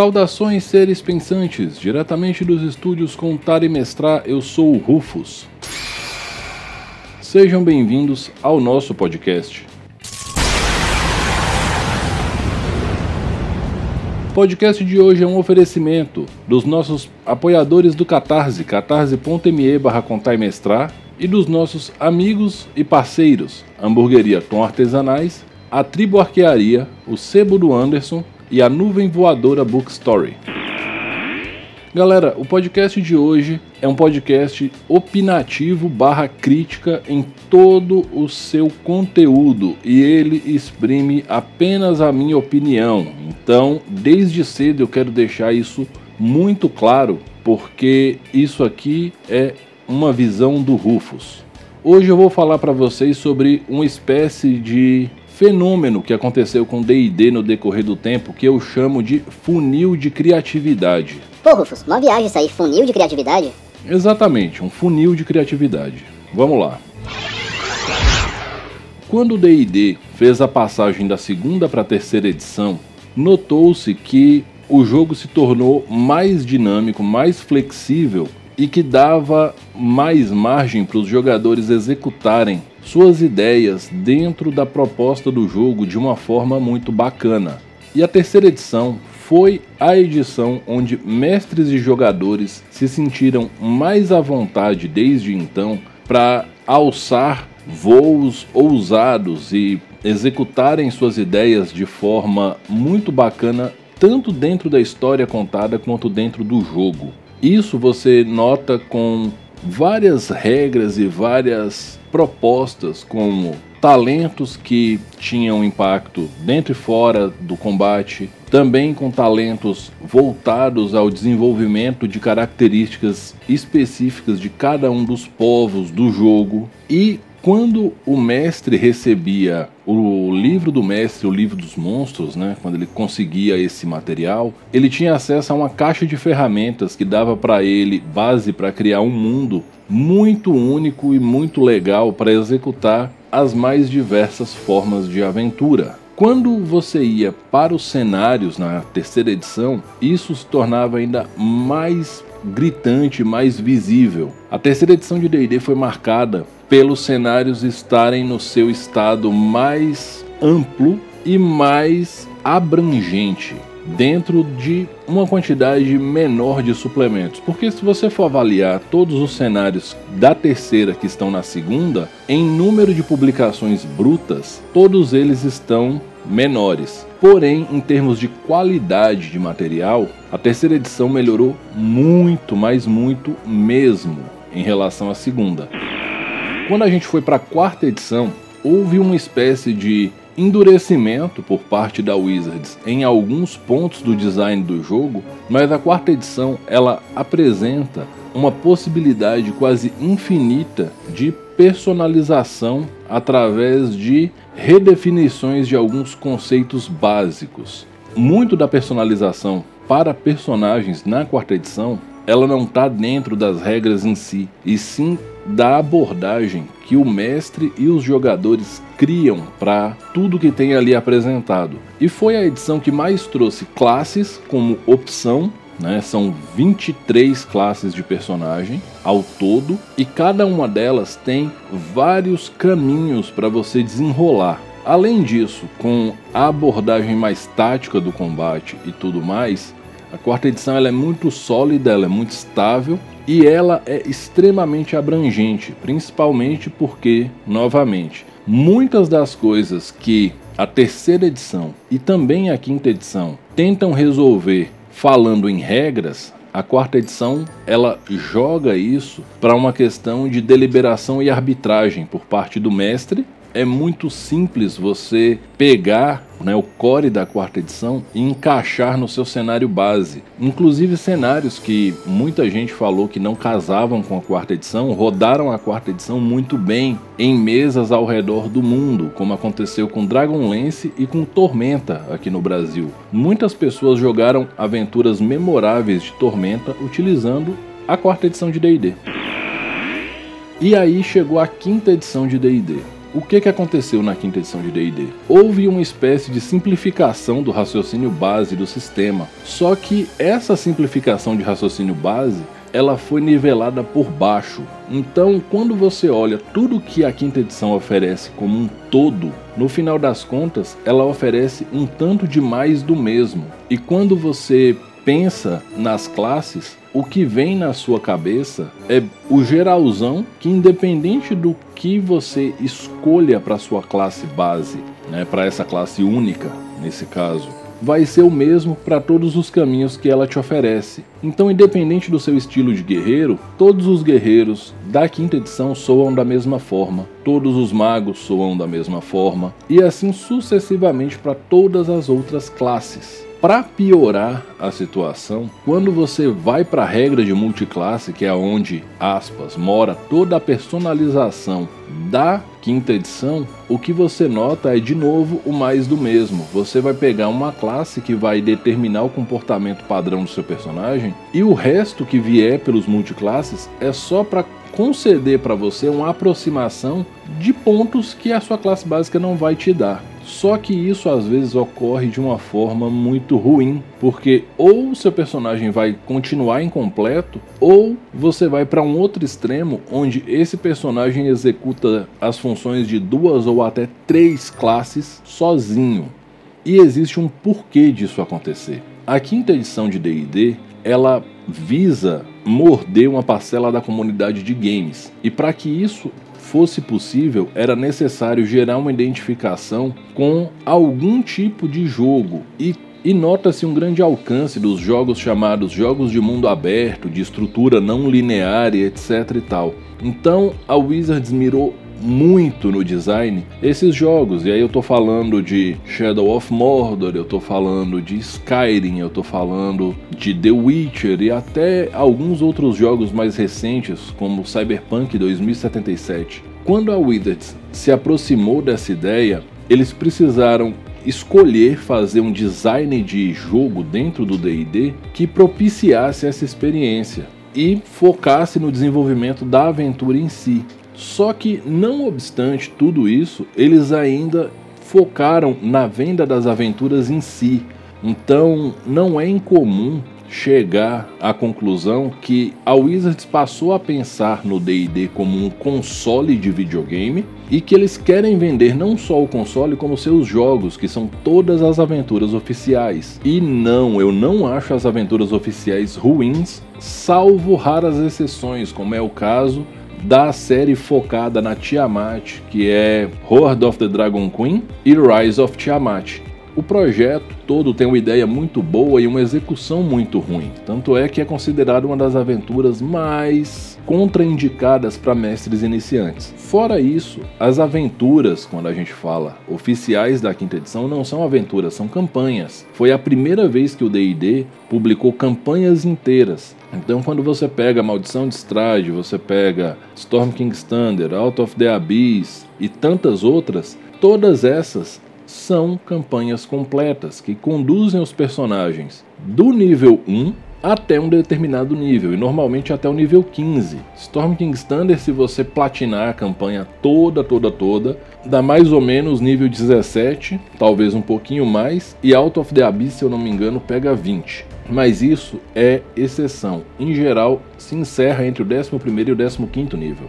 Saudações, seres pensantes, diretamente dos estúdios Contar e Mestrar, eu sou o Rufus. Sejam bem-vindos ao nosso podcast. O podcast de hoje é um oferecimento dos nossos apoiadores do Catarse, catarse.me barra contar e mestrar, e dos nossos amigos e parceiros, Hamburgueria Tom Artesanais, a Tribo Arquearia, o Sebo do Anderson e a Nuvem Voadora Bookstory. Galera, o podcast de hoje é um podcast opinativo barra crítica em todo o seu conteúdo e ele exprime apenas a minha opinião. Então, desde cedo eu quero deixar isso muito claro, porque isso aqui é uma visão do Rufus. Hoje eu vou falar para vocês sobre uma espécie de fenômeno que aconteceu com D&D no decorrer do tempo que eu chamo de funil de criatividade. Pô, Rufus, uma viagem aí, funil de criatividade? Exatamente, um funil de criatividade. Vamos lá. Quando o D&D fez a passagem da segunda para a terceira edição, notou-se que o jogo se tornou mais dinâmico, mais flexível e que dava mais margem para os jogadores executarem suas ideias dentro da proposta do jogo de uma forma muito bacana. E a terceira edição foi a edição onde mestres e jogadores se sentiram mais à vontade desde então para alçar voos ousados e executarem suas ideias de forma muito bacana, tanto dentro da história contada quanto dentro do jogo. Isso você nota com várias regras e várias propostas, como talentos que tinham impacto dentro e fora do combate, também com talentos voltados ao desenvolvimento de características específicas de cada um dos povos do jogo e quando o mestre recebia o livro do mestre, o livro dos monstros, né, quando ele conseguia esse material, ele tinha acesso a uma caixa de ferramentas que dava para ele base para criar um mundo muito único e muito legal para executar as mais diversas formas de aventura. Quando você ia para os cenários na terceira edição, isso se tornava ainda mais gritante, mais visível. A terceira edição de D&D foi marcada pelos cenários estarem no seu estado mais amplo e mais abrangente dentro de uma quantidade menor de suplementos. Porque se você for avaliar todos os cenários da terceira que estão na segunda, em número de publicações brutas, todos eles estão menores. Porém, em termos de qualidade de material, a terceira edição melhorou muito, mas muito mesmo em relação à segunda. Quando a gente foi para a quarta edição, houve uma espécie de endurecimento por parte da Wizards em alguns pontos do design do jogo, mas a quarta edição ela apresenta uma possibilidade quase infinita de personalização através de redefinições de alguns conceitos básicos. Muito da personalização para personagens na quarta edição, ela não está dentro das regras em si, e sim da abordagem que o mestre e os jogadores criam para tudo que tem ali apresentado. E foi a edição que mais trouxe classes como opção né? São 23 classes de personagem ao todo e cada uma delas tem vários caminhos para você desenrolar. Além disso, com a abordagem mais tática do combate e tudo mais, a quarta edição ela é muito sólida, ela é muito estável e ela é extremamente abrangente, principalmente porque, novamente, muitas das coisas que a terceira edição e também a quinta edição tentam resolver falando em regras, a quarta edição ela joga isso para uma questão de deliberação e arbitragem por parte do mestre é muito simples você pegar né, o core da quarta edição e encaixar no seu cenário base. Inclusive cenários que muita gente falou que não casavam com a quarta edição, rodaram a quarta edição muito bem em mesas ao redor do mundo, como aconteceu com Dragonlance e com Tormenta aqui no Brasil. Muitas pessoas jogaram aventuras memoráveis de Tormenta utilizando a quarta edição de D&D. E aí chegou a quinta edição de D&D. O que, que aconteceu na quinta edição de D&D? Houve uma espécie de simplificação do raciocínio base do sistema, só que essa simplificação de raciocínio base ela foi nivelada por baixo. Então, quando você olha tudo que a quinta edição oferece como um todo, no final das contas, ela oferece um tanto de mais do mesmo. E quando você pensa nas classes, o que vem na sua cabeça é o geralzão que independente do que você escolha para sua classe base, né, para essa classe única nesse caso, vai ser o mesmo para todos os caminhos que ela te oferece. Então, independente do seu estilo de guerreiro, todos os guerreiros da quinta edição soam da mesma forma, todos os magos soam da mesma forma, e assim sucessivamente para todas as outras classes. Para piorar a situação, quando você vai para a regra de multiclasse, que é onde, aspas, mora toda a personalização da quinta edição, o que você nota é de novo o mais do mesmo. Você vai pegar uma classe que vai determinar o comportamento padrão do seu personagem e o resto que vier pelos multiclasses é só para conceder para você uma aproximação de pontos que a sua classe básica não vai te dar. Só que isso às vezes ocorre de uma forma muito ruim, porque ou seu personagem vai continuar incompleto, ou você vai para um outro extremo onde esse personagem executa as funções de duas ou até três classes sozinho. E existe um porquê disso acontecer. A quinta edição de D&D, ela visa morder uma parcela da comunidade de games. E para que isso fosse possível, era necessário gerar uma identificação com algum tipo de jogo e e nota-se um grande alcance dos jogos chamados jogos de mundo aberto, de estrutura não linear e etc e tal. Então a Wizards mirou muito no design esses jogos. E aí eu tô falando de Shadow of Mordor, eu tô falando de Skyrim, eu tô falando de The Witcher e até alguns outros jogos mais recentes, como Cyberpunk 2077. Quando a Wizards se aproximou dessa ideia, eles precisaram escolher fazer um design de jogo dentro do D&D que propiciasse essa experiência e focasse no desenvolvimento da aventura em si. Só que, não obstante tudo isso, eles ainda focaram na venda das aventuras em si. Então, não é incomum chegar à conclusão que a Wizards passou a pensar no D&D como um console de videogame e que eles querem vender não só o console como seus jogos, que são todas as aventuras oficiais. E não, eu não acho as aventuras oficiais ruins, salvo raras exceções, como é o caso da série focada na Tiamat, que é Horde of the Dragon Queen e Rise of Tiamat. O projeto todo tem uma ideia muito boa e uma execução muito ruim, tanto é que é considerado uma das aventuras mais contraindicadas para mestres iniciantes. Fora isso, as aventuras, quando a gente fala oficiais da quinta edição, não são aventuras, são campanhas. Foi a primeira vez que o D&D publicou campanhas inteiras. Então, quando você pega Maldição de Strade, você pega Storm King's Thunder, Out of the Abyss e tantas outras, todas essas são campanhas completas que conduzem os personagens do nível 1 até um determinado nível, e normalmente até o nível 15. Storm King's Thunder, se você platinar a campanha toda, toda, toda, dá mais ou menos nível 17, talvez um pouquinho mais, e Out of the Abyss, se eu não me engano, pega 20. Mas isso é exceção. Em geral, se encerra entre o 11 e o 15 nível.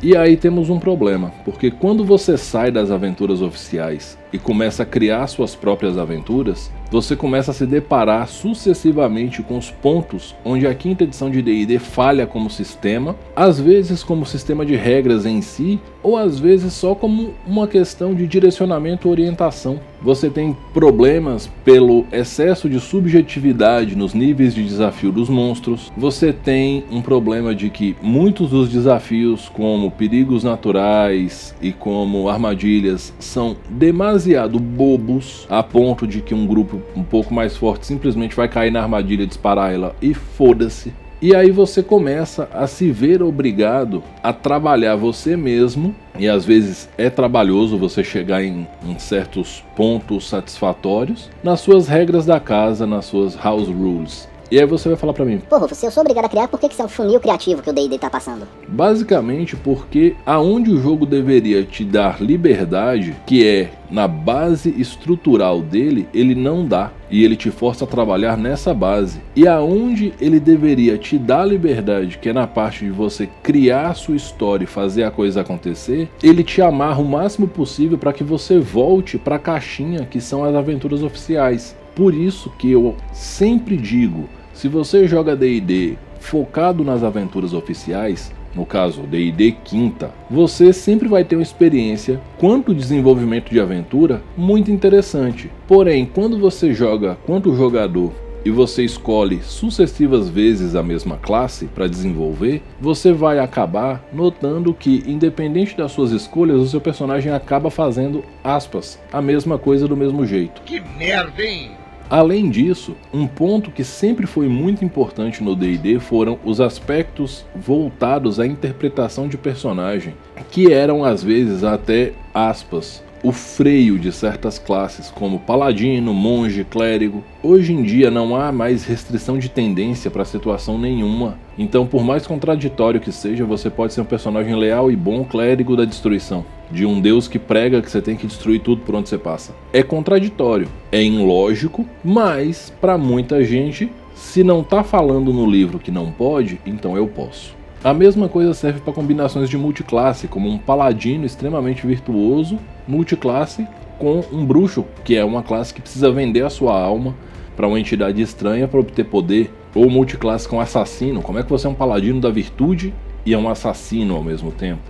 E aí temos um problema, porque quando você sai das aventuras oficiais e começa a criar suas próprias aventuras, você começa a se deparar sucessivamente com os pontos onde a quinta edição de D&D falha como sistema, às vezes como sistema de regras em si, ou às vezes só como uma questão de direcionamento orientação. Você tem problemas pelo excesso de subjetividade nos níveis de desafio dos monstros. Você tem um problema de que muitos dos desafios, como perigos naturais e como armadilhas, são demasiado bobos a ponto de que um grupo um pouco mais forte simplesmente vai cair na armadilha, disparar ela e foda-se. E aí você começa a se ver obrigado a trabalhar você mesmo, e às vezes é trabalhoso você chegar em, em, certos pontos satisfatórios, nas suas regras da casa, nas suas house rules. E aí você vai falar para mim, Pô, se eu sou obrigado a criar, por que, que isso é um funil criativo que o D&D tá passando? basicamente porque aonde o jogo deveria te dar liberdade, que é na base estrutural dele, ele não dá. E ele te força a trabalhar nessa base. E aonde ele deveria te dar liberdade, que é na parte de você criar a sua história e fazer a coisa acontecer, ele te amarra o máximo possível para que você volte para a caixinha que são as aventuras oficiais. Por isso que eu sempre digo, se você joga D&D focado nas aventuras oficiais, no caso D&D quinta, você sempre vai ter uma experiência quanto desenvolvimento de aventura muito interessante. Porém, quando você joga quanto jogador e você escolhe sucessivas vezes a mesma classe para desenvolver, você vai acabar notando que, independente das suas escolhas, o seu personagem acaba fazendo aspas a mesma coisa do mesmo jeito. Que merda, hein? Além disso, um ponto que sempre foi muito importante no D&D foram os aspectos voltados à interpretação de personagem, que eram às vezes até aspas o freio de certas classes, como paladino, monge, clérigo. Hoje em dia não há mais restrição de tendência para situação nenhuma. Então, por mais contraditório que seja, você pode ser um personagem leal e bom clérigo da destruição, de um deus que prega que você tem que destruir tudo por onde você passa. É contraditório, é ilógico, mas para muita gente, se não tá falando no livro que não pode, então eu posso. A mesma coisa serve para combinações de multiclasse, como um paladino extremamente virtuoso, multiclasse com um bruxo, que é uma classe que precisa vender a sua alma para uma entidade estranha para obter poder, ou multiclasse com assassino. Como é que você é um paladino da virtude e é um assassino ao mesmo tempo?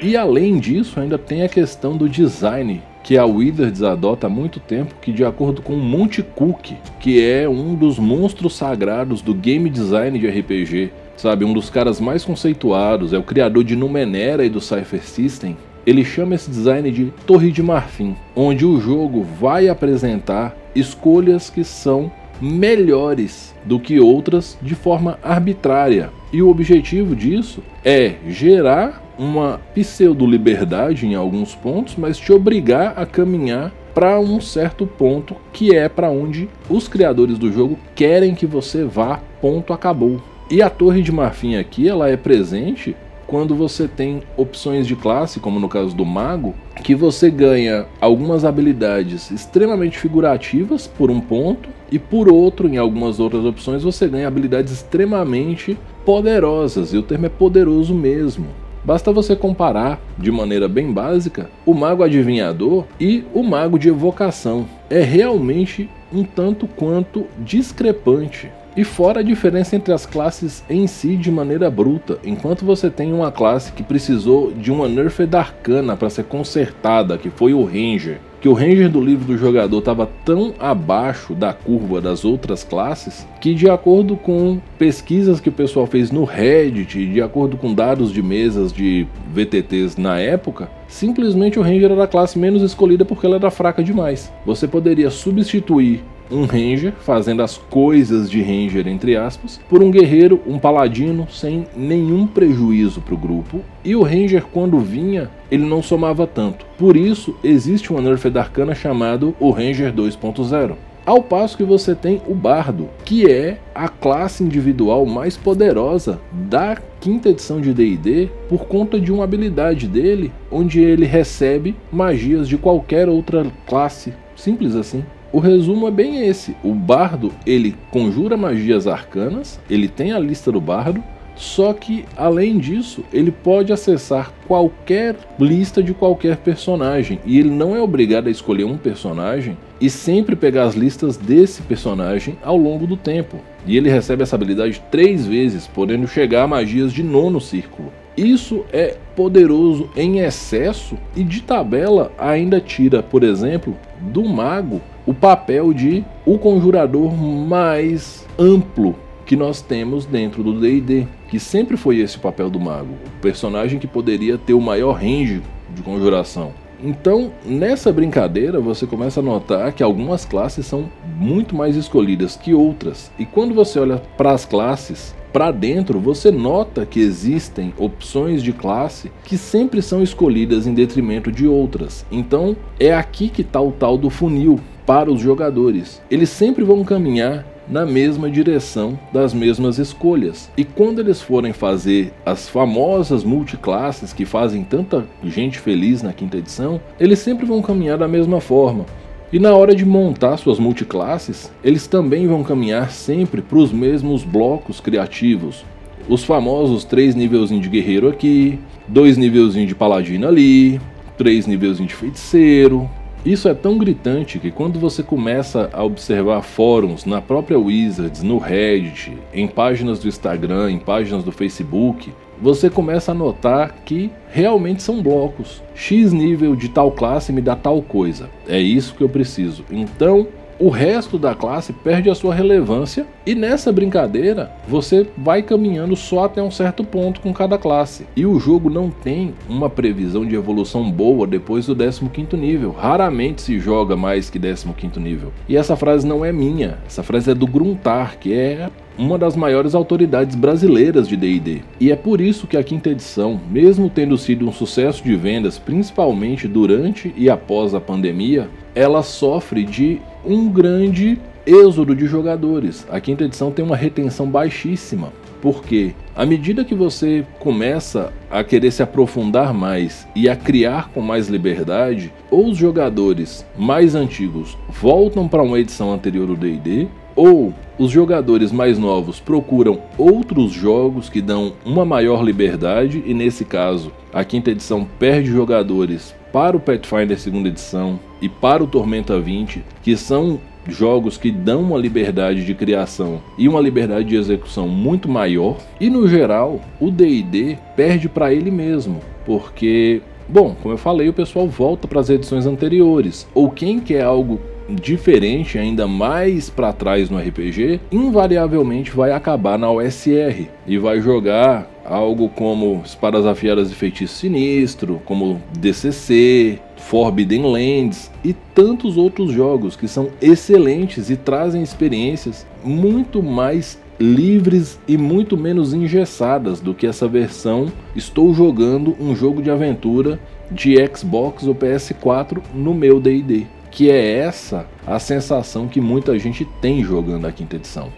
E além disso, ainda tem a questão do design que a Wizards adota há muito tempo, que de acordo com Monte Cook, que é um dos monstros sagrados do game design de RPG, sabe, um dos caras mais conceituados, é o criador de Numenera e do Cypher System, ele chama esse design de Torre de Marfim, onde o jogo vai apresentar escolhas que são melhores do que outras de forma arbitrária. E o objetivo disso é gerar uma pseudo-liberdade em alguns pontos, mas te obrigar a caminhar para um certo ponto que é para onde os criadores do jogo querem que você vá, ponto acabou. E a Torre de Marfim aqui, ela é presente quando você tem opções de classe, como no caso do mago, que você ganha algumas habilidades extremamente figurativas por um ponto e por outro, em algumas outras opções, você ganha habilidades extremamente poderosas, e o termo é poderoso mesmo. Basta você comparar, de maneira bem básica, o mago adivinhador e o mago de evocação. É realmente um tanto quanto discrepante. E fora a diferença entre as classes em si de maneira bruta, enquanto você tem uma classe que precisou de uma nerfed arcana para ser consertada, que foi o Ranger, que o Ranger do livro do jogador estava tão abaixo da curva das outras classes que, de acordo com pesquisas que o pessoal fez no Reddit, de acordo com dados de mesas de VTTs na época, simplesmente o Ranger era a classe menos escolhida porque ela era fraca demais. Você poderia substituir um ranger fazendo as coisas de ranger entre aspas, por um guerreiro, um paladino sem nenhum prejuízo para o grupo. E o ranger quando vinha, ele não somava tanto. Por isso existe uma nerfed arcana chamado o Ranger 2.0. Ao passo que você tem o Bardo, que é a classe individual mais poderosa da quinta edição de D&D por conta de uma habilidade dele, onde ele recebe magias de qualquer outra classe, simples assim. O resumo é bem esse. O bardo, ele conjura magias arcanas, ele tem a lista do bardo, só que além disso, ele pode acessar qualquer lista de qualquer personagem e ele não é obrigado a escolher um personagem e sempre pegar as listas desse personagem ao longo do tempo. E ele recebe essa habilidade três vezes, podendo chegar a magias de nono círculo. Isso é poderoso em excesso e de tabela ainda tira, por exemplo, do mago o papel de o conjurador mais amplo que nós temos dentro do D&D, que sempre foi esse o papel do mago, o personagem que poderia ter o maior range de conjuração. Então, nessa brincadeira, você começa a notar que algumas classes são muito mais escolhidas que outras. E quando você olha para as classes, para dentro, você nota que existem opções de classe que sempre são escolhidas em detrimento de outras. Então, é aqui que está o tal do funil para os jogadores. Eles sempre vão caminhar na mesma direção das mesmas escolhas. E quando eles forem fazer as famosas multiclasses que fazem tanta gente feliz na quinta edição, eles sempre vão caminhar da mesma forma. E na hora de montar suas multiclasses, eles também vão caminhar sempre para os mesmos blocos criativos. Os famosos três níveis de guerreiro aqui, dois níveis de paladino ali, três níveis de feiticeiro, isso é tão gritante que quando você começa a observar fóruns na própria Wizards, no Reddit, em páginas do Instagram, em páginas do Facebook, você começa a notar que realmente são blocos. X nível de tal classe me dá tal coisa. É isso que eu preciso. Então, o resto da classe perde a sua relevância e nessa brincadeira você vai caminhando só até um certo ponto com cada classe. E o jogo não tem uma previsão de evolução boa depois do 15º nível. Raramente se joga mais que 15º nível. E essa frase não é minha, essa frase é do Gruntar, que é uma das maiores autoridades brasileiras de D&D. E é por isso que a quinta edição, mesmo tendo sido um sucesso de vendas, principalmente durante e após a pandemia, ela sofre de um grande êxodo de jogadores. A quinta edição tem uma retenção baixíssima. Porque à medida que você começa a querer se aprofundar mais e a criar com mais liberdade, ou os jogadores mais antigos voltam para uma edição anterior do D&D, ou os jogadores mais novos procuram outros jogos que dão uma maior liberdade e nesse caso a quinta edição perde jogadores para o Pathfinder segunda edição e para o Tormenta 20, que são jogos que dão uma liberdade de criação e uma liberdade de execução muito maior. E no geral, o D&D perde para ele mesmo, porque Bom, como eu falei, o pessoal volta para as edições anteriores. Ou quem quer algo diferente, ainda mais para trás no RPG, invariavelmente vai acabar na OSR e vai jogar algo como Espadas Afiadas e Feitiço Sinistro, como DCC, Forbidden Lands e tantos outros jogos que são excelentes e trazem experiências muito mais livres e muito menos engessadas do que essa versão estou jogando um jogo de aventura de Xbox ou PS4 no meu D&D, que é essa a sensação que muita gente tem jogando a quinta edição.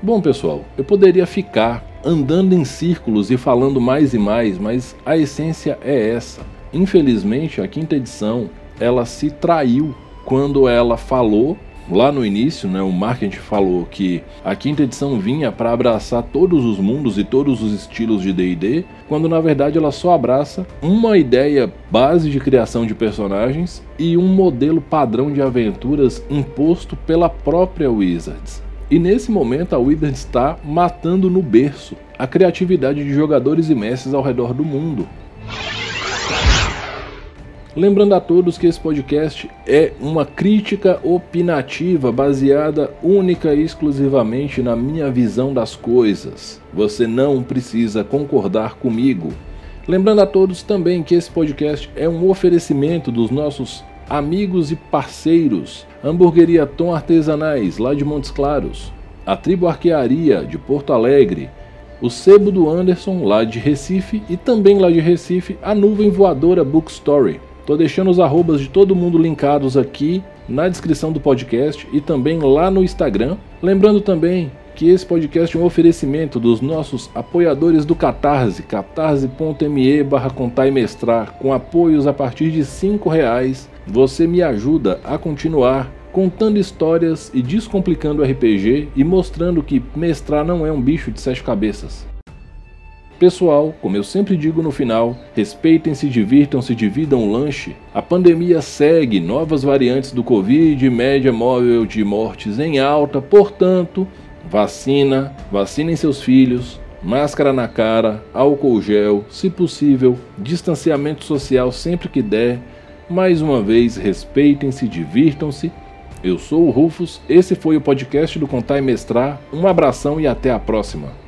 Bom, pessoal, eu poderia ficar andando em círculos e falando mais e mais, mas a essência é essa. Infelizmente, a quinta edição, ela se traiu quando ela falou lá no início, né, o marketing falou que a quinta edição vinha para abraçar todos os mundos e todos os estilos de D&D, quando na verdade ela só abraça uma ideia base de criação de personagens e um modelo padrão de aventuras imposto pela própria Wizards. E nesse momento a Wizards está matando no berço a criatividade de jogadores e mestres ao redor do mundo. Lembrando a todos que esse podcast é uma crítica opinativa baseada única e exclusivamente na minha visão das coisas. Você não precisa concordar comigo. Lembrando a todos também que esse podcast é um oferecimento dos nossos amigos e parceiros, Hamburgueria Tom Artesanais, lá de Montes Claros, a Tribo Arquearia, de Porto Alegre, o Sebo do Anderson, lá de Recife, e também lá de Recife, a Nuvem Voadora Bookstory. Tô deixando os arrobas de todo mundo linkados aqui na descrição do podcast e também lá no Instagram. Lembrando também que esse podcast é um oferecimento dos nossos apoiadores do Catarse, catarse.me barra mestrar, com apoios a partir de R$ reais. Você me ajuda a continuar contando histórias e descomplicando o RPG e mostrando que mestrar não é um bicho de sete cabeças. Pessoal, como eu sempre digo no final, respeitem-se, divirtam-se, dividam o lanche. A pandemia segue, novas variantes do Covid, média móvel de mortes em alta, portanto, vacina, vacinem seus filhos, máscara na cara, álcool gel, se possível, distanciamento social sempre que der. Mais uma vez, respeitem-se, divirtam-se. Eu sou o Rufus, esse foi o podcast do Contar e Mestrar. Um abração e até a próxima.